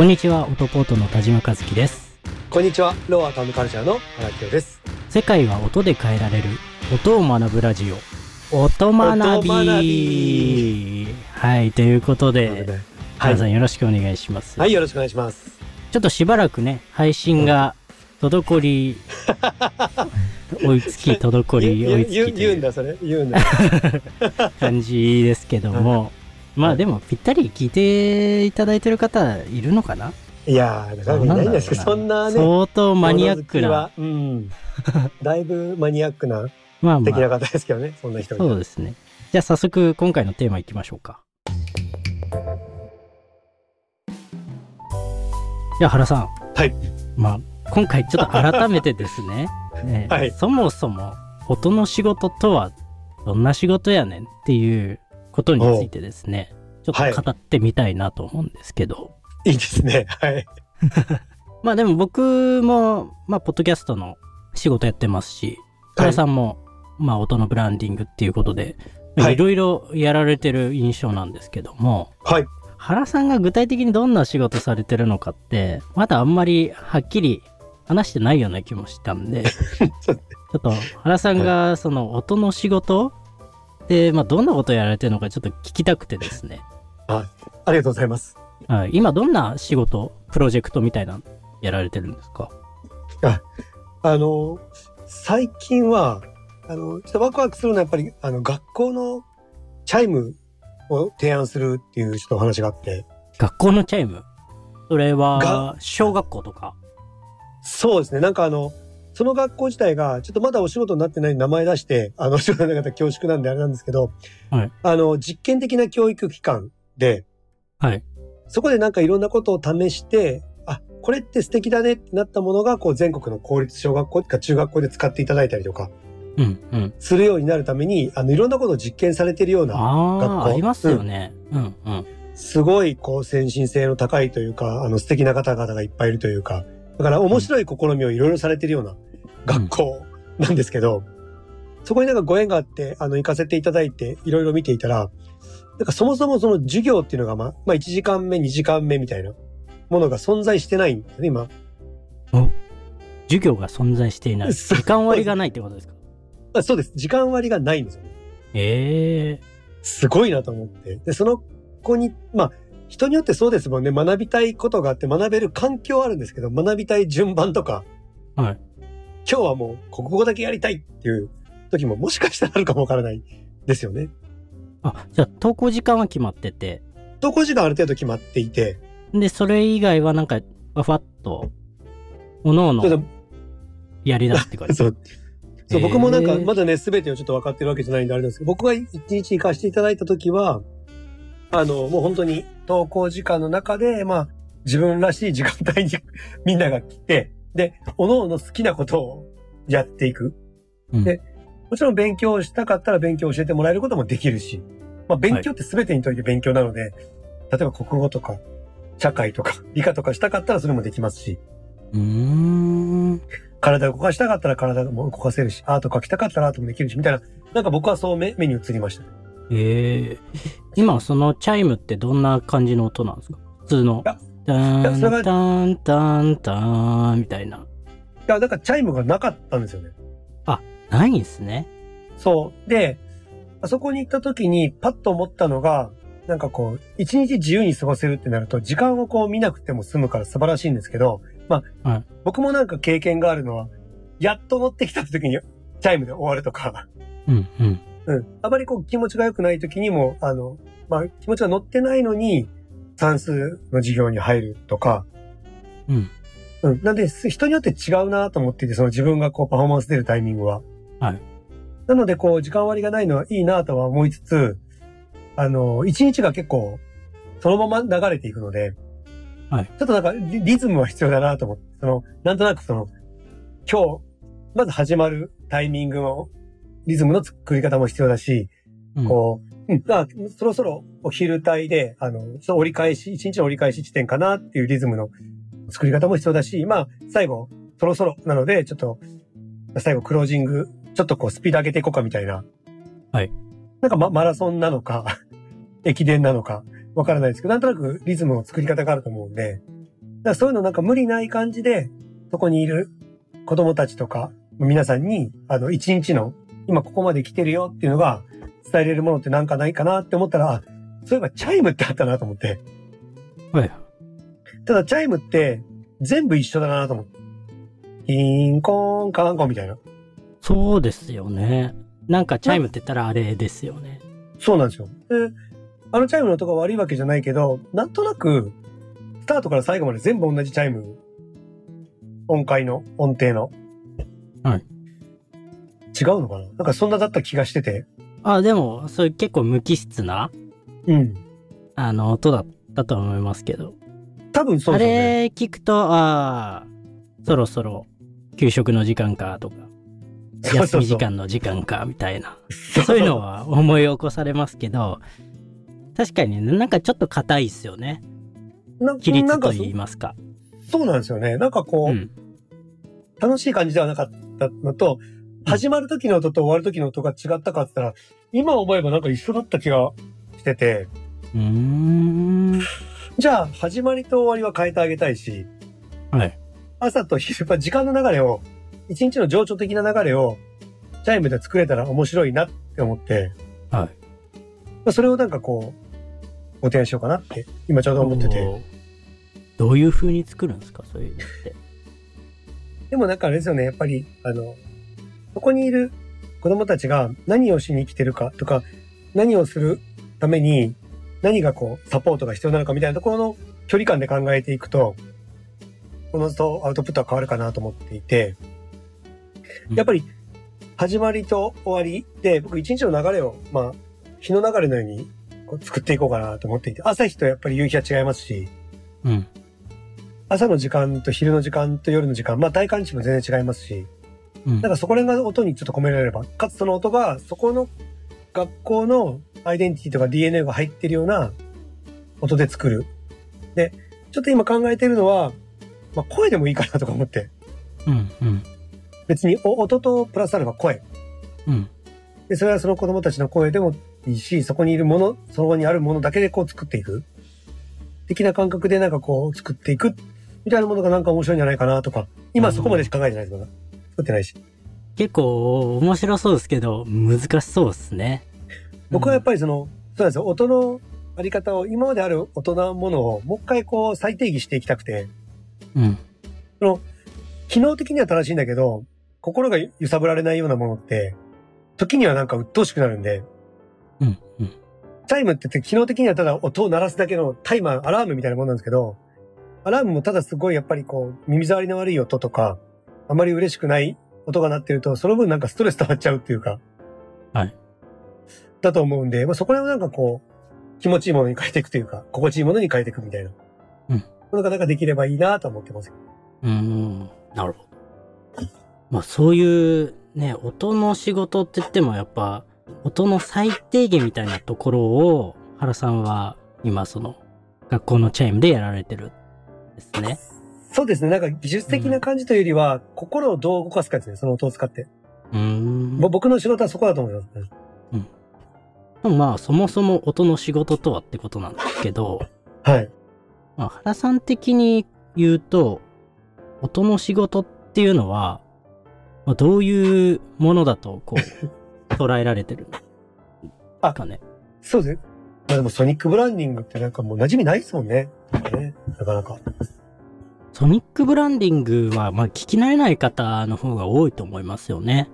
こんにちは、オトポートの田島和樹です。こんにちは、ローアタウンカルチャーの荒木です。世界は音で変えられる、音を学ぶラジオ、音学びはい、ということで、はい皆さんよろしくお願いします。はい、よろしくお願いします。ちょっとしばらくね、配信が滞り、追いつき、滞り、追いつき言うんだ、それ。言うんだ。感じですけども、まあでもぴったり聞いていただいてる方いるのかな？いやー、なかなかいないんですけど、そんなね。相当マニアックな。うん。だいぶマニアックな、まあまあ、的な方ですけどね、そんな人そうですね。じゃあ早速今回のテーマいきましょうか。じゃあ原さん。はい。まあ、今回ちょっと改めてですね。ね はいそもそも音の仕事とはどんな仕事やねんっていうことについてですね。ちょっと語ってみたいなと思うんですけど。いいですね。はい。まあでも僕も、まあ、ポッドキャストの仕事やってますし、原さんも、まあ、音のブランディングっていうことで、はいいろいろやられてる印象なんですけども、はい。原さんが具体的にどんな仕事されてるのかって、まだあんまりはっきり話してないような気もしたんで、ちょっと原さんがその音の仕事で、まあ、どんなことやられてるのかちょっと聞きたくてですね、ありがとうございます。はい、今どんな仕事、プロジェクトみたいなのやられてるんですか？あの、最近は、あの、ちょっとワクワクするのはやっぱり、あの、学校のチャイムを提案するっていうちょっとお話があって、学校のチャイム？それはが、小学校とか？そうですね。なんかあの、その学校自体が、ちょっとまだお仕事になってない名前出して、あの、お仕事になかったら恐縮なんであれなんですけど、はいあの、実験的な教育機関で、はい。そこでなんかいろんなことを試して、あ、これって素敵だねってなったものが、こう全国の公立小学校とか中学校で使っていただいたりとか、うん、うん。するようになるために、あの、いろんなことを実験されているような、あ学校あ、ありますよね。うん、うん。すごい、こう、先進性の高いというか、あの、素敵な方々がいっぱいいるというか、だから面白い試みをいろいろされているような学校なんですけど、そこになんかご縁があって、あの、行かせていただいて、いろいろ見ていたら、なんかそもそもその授業っていうのが、まあ、まあ、1時間目、2時間目みたいなものが存在してないんですね、今。授業が存在していない。時間割がないってことですか？あそうです。時間割がないんですよね。ええすごいなと思って。で、その子に、まあ、人によってそうですもんね。学びたいことがあって学べる環境はあるんですけど、学びたい順番とか、はい。今日はもう国語だけやりたいっていう時ももしかしたらあるかもわからないですよね。あ、じゃあ登校時間は決まってて、投稿時間ある程度決まっていて、で、それ以外はなんか、ふわっと、おのおのやり出すって感と、じ。そう、そう、僕もなんかまだね、すべてをちょっと分かってるわけじゃないんであれですけど、僕が一日行かせていただいた時は、あの、もう本当に投稿時間の中で、まあ、自分らしい時間帯に みんなが来て、で、おのおの好きなことをやっていく。うんでもちろん勉強したかったら勉強を教えてもらえることもできるし、まあ勉強って全てにとって勉強なので、例えば国語とか、社会とか、理科とかしたかったらそれもできますし、うーん。体を動かしたかったら体も動かせるし、アート描きたかったらアートもできるし、みたいな、なんか僕はそう目目に映りました。ええ今そのチャイムってどんな感じの音なんですか？普通のいや。タやそれはンタンタンタンみたいな。いや、なんかチャイムがなかったんですよね。ないんすね。そう。で、あそこに行った時にパッと思ったのが、なんかこう、一日自由に過ごせるってなると、時間をこう見なくても済むから素晴らしいんですけど、まあ、はい僕もなんか経験があるのは、やっと乗ってきた時にチャイムで終わるとか、うん、うん。うん。あまりこう気持ちが良くない時にも、あの、まあ気持ちが乗ってないのに、算数の授業に入るとか、うん。うん。なんで、す人によって違うなと思っていて、その自分がこうパフォーマンス出るタイミングは。はい。なので、こう、時間割がないのはいいなとは思いつつ、あの、一日が結構、そのまま流れていくので、はい。ちょっとなんかリ、リズムは必要だなと思って、その、なんとなくその、今日、まず始まるタイミングの、リズムの作り方も必要だし、うんこう、うん、あ、そろそろお昼帯で、あの、ちょっと折り返し、一日の折り返し地点かなっていうリズムの作り方も必要だし、まあ、最後、そろそろなので、ちょっと、最後クロージング、ちょっとこうスピード上げていこうかみたいな。はい。なんかママラソンなのか、駅伝なのか、わからないですけど、なんとなくリズムの作り方があると思うんで、らそういうのなんか無理ない感じで、そこにいる子供たちとか、皆さんに、あの、一日の、今ここまで来てるよっていうのが伝えれるものってなんかないかなって思ったら、あ、そういえばチャイムってあったなと思って。はい。ただチャイムって全部一緒だなと思って。キーンコーンカーンコンみたいな。そうですよね。なんかチャイムって言ったらあれですよね。そうなんですよ。で、あのチャイムの音が悪いわけじゃないけど、なんとなく、スタートから最後まで全部同じチャイム。音階の、音程の。はい。違うのかな？なんかそんなだった気がしてて。あ、でも、それ結構無機質な、うん。あの、音だったと思いますけど。多分そうあですよね。れ聞くと、ああ、そろそろ給食の時間かとか、休み時間の時間かみたいな。そういうのは思い起こされますけど、確かにねなんかちょっと硬いっすよね。な規律と言いますか。そうなんですよね。なんかこう、うん。楽しい感じではなかったのと、始まる時の音と終わる時の音が違ったかって言ったら、今思えばなんか一緒だった気がしてて、うーん。じゃあ始まりと終わりは変えてあげたいし、はい。朝と昼、やっぱ時間の流れを、一日の情緒的な流れを、チャイムで作れたら面白いなって思って、はい。まあそれをなんかこう、ご提案しようかなって、今ちょうど思ってて。どういう風に作るんですかそういうのって。でもなんかあれですよね、やっぱり、あの、そこにいる子供たちが何をしに来てるかとか、何をするために、何がこう、サポートが必要なのかみたいなところの距離感で考えていくと、このとアウトプットは変わるかなと思っていて、やっぱり、始まりと終わりで、僕一日の流れを、まあ、日の流れのようにこう作っていこうかなと思っていて、朝日とやっぱり夕日は違いますし、うん。朝の時間と昼の時間と夜の時間、まあ体感値も全然違いますし、うんなんかそこら辺が音にちょっと込められれば、かつその音がそこの学校のアイデンティティとか DNA が入ってるような音で作る。で、ちょっと今考えてるのは、まあ声でもいいかなとか思って、うん。うん。別にお音とプラスアルファ声。うん。で、それはその子供たちの声でもいいし、そこにいるもの、そこにあるものだけでこう作っていく。的な感覚でなんかこう作っていく。みたいなものがなんか面白いんじゃないかなとか。今そこまでしか考えてないですまだ。作ってないし。結構面白そうですけど、難しそうですね。僕はやっぱりその、そうなんですよ。音のあり方を、今まである音のものをもう一回こう再定義していきたくて、うん。その、機能的には正しいんだけど、心が揺さぶられないようなものって、時にはなんか鬱陶しくなるんで、うん。うん。チャイムって言って機能的にはただ音を鳴らすだけのタイマー、アラームみたいなものなんですけど、アラームもただすごいやっぱりこう、耳障りの悪い音とか、あまり嬉しくない音が鳴ってると、その分なんかストレス溜まっちゃうっていうか、はい。だと思うんで、まあ、そこら辺をなんかこう、気持ちいいものに変えていくというか、心地いいものに変えていくみたいな。うん。ものがなんかできればいいなと思ってます。うーん。なるほど。まあそういうね、音の仕事って言ってもやっぱ、音の最低限みたいなところを、原さんは今その、学校のチャイムでやられてるんですね。そうですね。なんか技術的な感じというよりは、心をどう動かすかですね。その音を使って。うーん。ぼ僕の仕事はそこだと思います。まあそもそも音の仕事とはってことなんですけど、はい。まあ、原さん的に言うと、音の仕事っていうのは、まあ、どういうものだと、こう、捉えられてるんですかね？そうですね。まあでもソニックブランディングってなんかもう馴染みないですもんね。ねなかなか。ソニックブランディングは、まあ、聞き慣れない方の方が多いと思いますよね。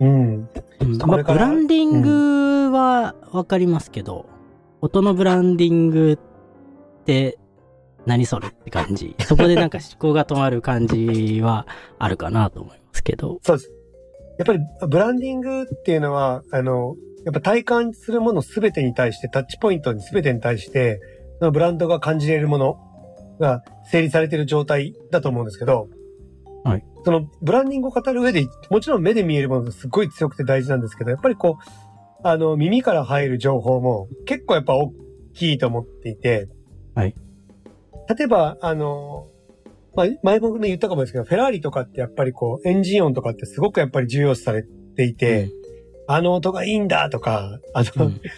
うん。うんまあ、ブランディングはわかりますけど、音のブランディングって何それって感じ。そこでなんか思考が止まる感じはあるかなと思いますけど。そうです。やっぱりブランディングっていうのは、あの、やっぱ体感するものすべてに対して、タッチポイントにすべてに対して、ブランドが感じれるものが整理されている状態だと思うんですけど、はい。そのブランディングを語る上で、もちろん目で見えるものがすごい強くて大事なんですけど、やっぱりこう、あの、耳から入る情報も結構やっぱ大きいと思っていて、はい。例えば、あの、まあ、前もね言ったかもですけど、フェラーリとかってやっぱりこう、エンジン音とかってすごくやっぱり重要視されていて、あの音がいいんだとか、あの、うん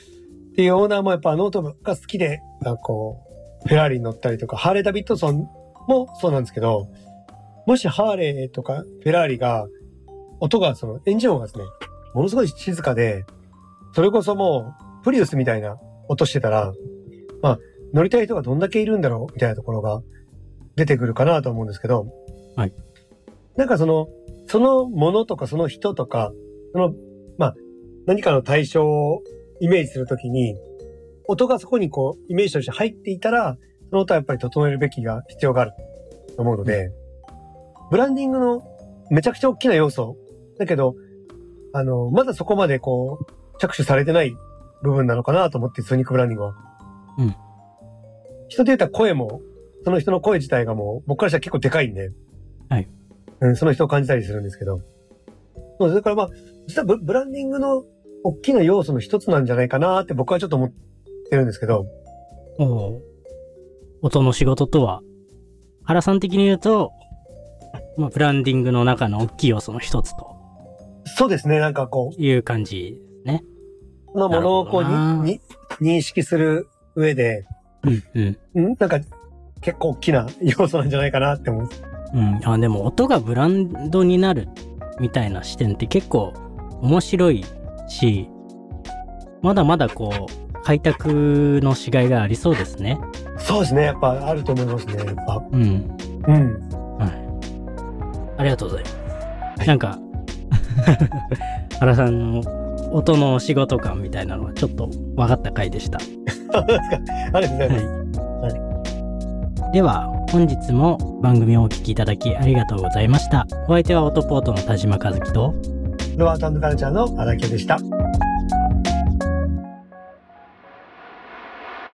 っていうオーナーもやっぱあの音が好きで、あこう、フェラーリに乗ったりとか、ハーレー・ダビッドソンもそうなんですけど、もしハーレーとかフェラーリが、音がそのエンジン音がですね、ものすごい静かで、それこそもうプリウスみたいな音してたら、まあ乗りたい人がどんだけいるんだろうみたいなところが出てくるかなと思うんですけど、はい。なんかその、そのものとかその人とか、その、まあ何かの対象をイメージするときに、音がそこにこうイメージとして入っていたら、その音はやっぱり整えるべきが必要があると思うので、ブランディングのめちゃくちゃ大きな要素だけど、あの、まだそこまでこう、着手されてない部分なのかなと思って、ソニックブランディングは。うん。人で言ったら声も、その人の声自体がもう、僕からしたら結構でかいんで。はい。うん、その人を感じたりするんですけど。そう、それからまあ、実はブブランディングの大きな要素の一つなんじゃないかなって僕はちょっと思ってるんですけど。おう音の仕事とは、原さん的に言うと、まあ、ブランディングの中の大きい要素の一つとそうですね、なんかこいう感じですね。のものをこうにに認識する上で、うん、うん。ん？なんか結構大きな要素なんじゃないかなって思う。うん。あ、でも音がブランドになるみたいな視点って結構面白いし、まだまだこう、開拓のしがいがありそうですね。そうですね、やっぱあると思いますね、やっぱ。うん。うん。はい。ありがとうございます。なんか、原さんの音の仕事感みたいなのはちょっと分かった回でした。ありがとうございます。はい。では、本日も番組をお聞きいただきありがとうございました。お相手はオトポートの田島和樹と、ロアートカルチャーの荒木でした。